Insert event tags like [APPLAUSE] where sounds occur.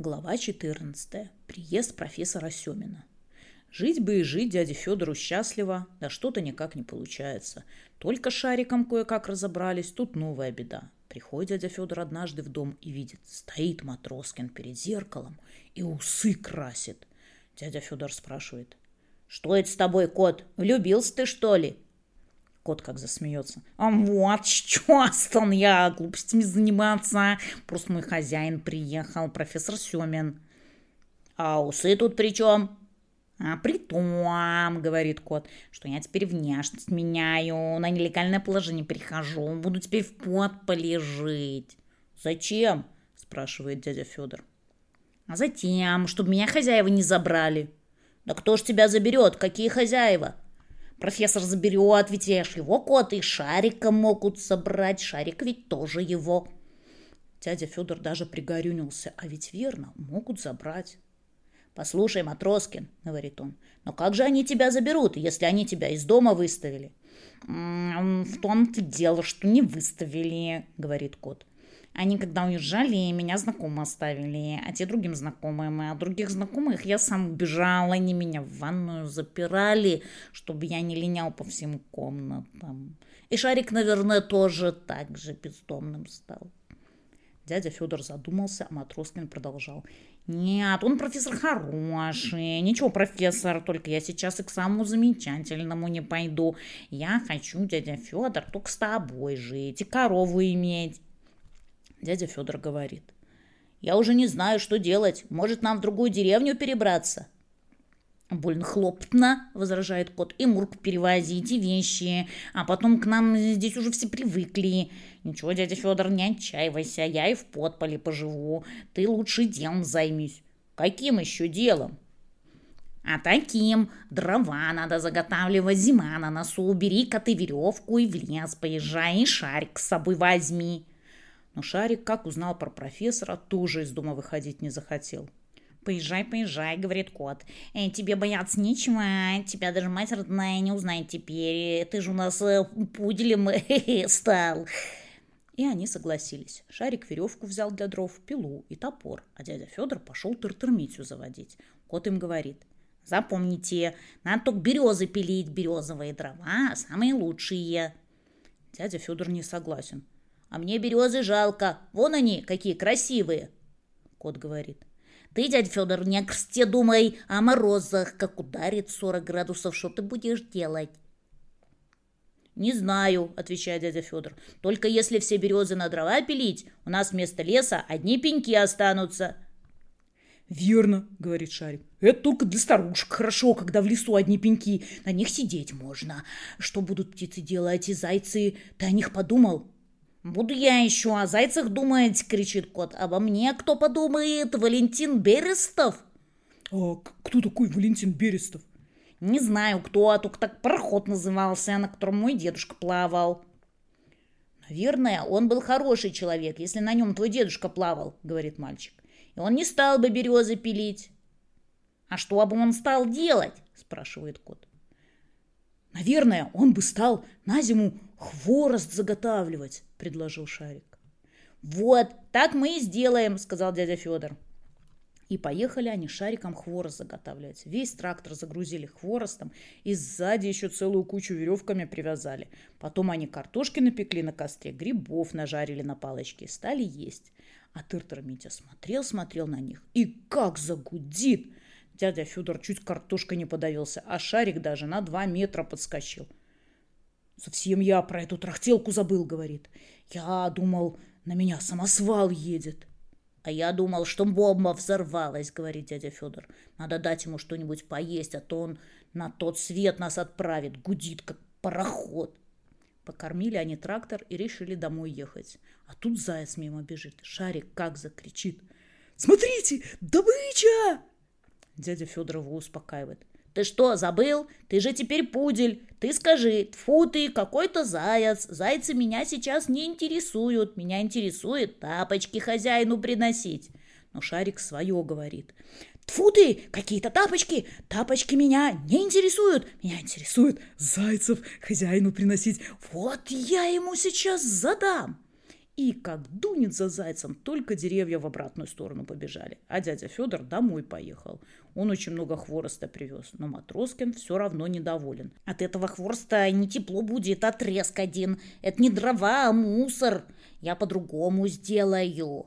Глава 14. Приезд профессора Семина. Жить бы и жить дяде Федору счастливо, да что-то никак не получается. Только шариком кое-как разобрались, тут новая беда. Приходит дядя Федор однажды в дом и видит, стоит Матроскин перед зеркалом и усы красит. Дядя Федор спрашивает, «Что это с тобой, кот? Влюбился ты, что ли?» Кот как засмеется. А вот, что [LAUGHS] стан я глупостями заниматься. Просто мой хозяин приехал, профессор Семин. А усы тут при чем? А при том, говорит кот, что я теперь внешность меняю, на нелегальное положение перехожу, буду теперь в подполе жить. Зачем? спрашивает дядя Федор. А затем, чтобы меня хозяева не забрали. Да кто ж тебя заберет? Какие хозяева? Профессор заберет, ведь я ж его кот и шарика могут собрать. Шарик ведь тоже его. Дядя Федор даже пригорюнился. А ведь верно, могут забрать. «Послушай, Матроскин», — говорит он, — «но как же они тебя заберут, если они тебя из дома выставили?» «В том-то дело, что не выставили», — говорит кот. Они, когда уезжали, меня знакомые оставили, а те другим знакомым. А других знакомых я сам убежал, они меня в ванную запирали, чтобы я не линял по всем комнатам. И Шарик, наверное, тоже так же бездомным стал. Дядя Федор задумался, а Матроскин продолжал. «Нет, он профессор хороший. Ничего, профессор, только я сейчас и к самому замечательному не пойду. Я хочу, дядя Федор, только с тобой жить и корову иметь. Дядя Федор говорит. «Я уже не знаю, что делать. Может, нам в другую деревню перебраться?» «Больно хлопотно», — возражает кот, — «и мурку перевозить, и вещи, а потом к нам здесь уже все привыкли. Ничего, дядя Федор, не отчаивайся, я и в подполе поживу. Ты лучше делом займись». «Каким еще делом?» «А таким. Дрова надо заготавливать, зима на носу. Убери-ка ты веревку и в лес поезжай, и шарик с собой возьми». Но Шарик, как узнал про профессора, тоже из дома выходить не захотел. «Поезжай, поезжай», — говорит кот. «Э, «Тебе бояться нечего, тебя даже мать родная не узнает теперь. Ты же у нас э, пуделем [LAUGHS] стал». И они согласились. Шарик веревку взял для дров, пилу и топор, а дядя Федор пошел тыртырмитю заводить. Кот им говорит, запомните, надо только березы пилить, березовые дрова самые лучшие. Дядя Федор не согласен. А мне березы жалко. Вон они, какие красивые. Кот говорит. Ты, дядя Федор, не о крсте думай, а о морозах. Как ударит 40 градусов, что ты будешь делать? «Не знаю», — отвечает дядя Федор. «Только если все березы на дрова пилить, у нас вместо леса одни пеньки останутся». «Верно», — говорит Шарик. «Это только для старушек хорошо, когда в лесу одни пеньки. На них сидеть можно. Что будут птицы делать и зайцы? Ты о них подумал?» «Буду я еще о зайцах думать!» — кричит кот. «Обо мне кто подумает? Валентин Берестов!» «А кто такой Валентин Берестов?» «Не знаю, кто, а только так пароход назывался, на котором мой дедушка плавал». «Наверное, он был хороший человек, если на нем твой дедушка плавал», — говорит мальчик. «И он не стал бы березы пилить». «А что бы он стал делать?» — спрашивает кот. «Наверное, он бы стал на зиму хворост заготавливать», — предложил Шарик. «Вот, так мы и сделаем», — сказал дядя Федор. И поехали они шариком хворост заготавливать. Весь трактор загрузили хворостом и сзади еще целую кучу веревками привязали. Потом они картошки напекли на костре, грибов нажарили на палочке и стали есть. А Тыртыр Митя смотрел-смотрел на них и как загудит! Дядя Федор чуть картошкой не подавился, а шарик даже на два метра подскочил. «Совсем я про эту трахтелку забыл», — говорит. «Я думал, на меня самосвал едет». «А я думал, что бомба взорвалась», — говорит дядя Федор. «Надо дать ему что-нибудь поесть, а то он на тот свет нас отправит, гудит, как пароход». Покормили они трактор и решили домой ехать. А тут заяц мимо бежит. Шарик как закричит. «Смотрите, добыча!» Дядя Федор его успокаивает. Ты что, забыл? Ты же теперь пудель. Ты скажи, фу ты, какой-то заяц. Зайцы меня сейчас не интересуют. Меня интересует тапочки хозяину приносить. Но Шарик свое говорит. Тфу ты, какие-то тапочки. Тапочки меня не интересуют. Меня интересует зайцев хозяину приносить. Вот я ему сейчас задам. И как дунет за зайцем, только деревья в обратную сторону побежали. А дядя Федор домой поехал. Он очень много хвороста привез, но Матроскин все равно недоволен. От этого хвороста не тепло будет, а треск один. Это не дрова, а мусор. Я по-другому сделаю.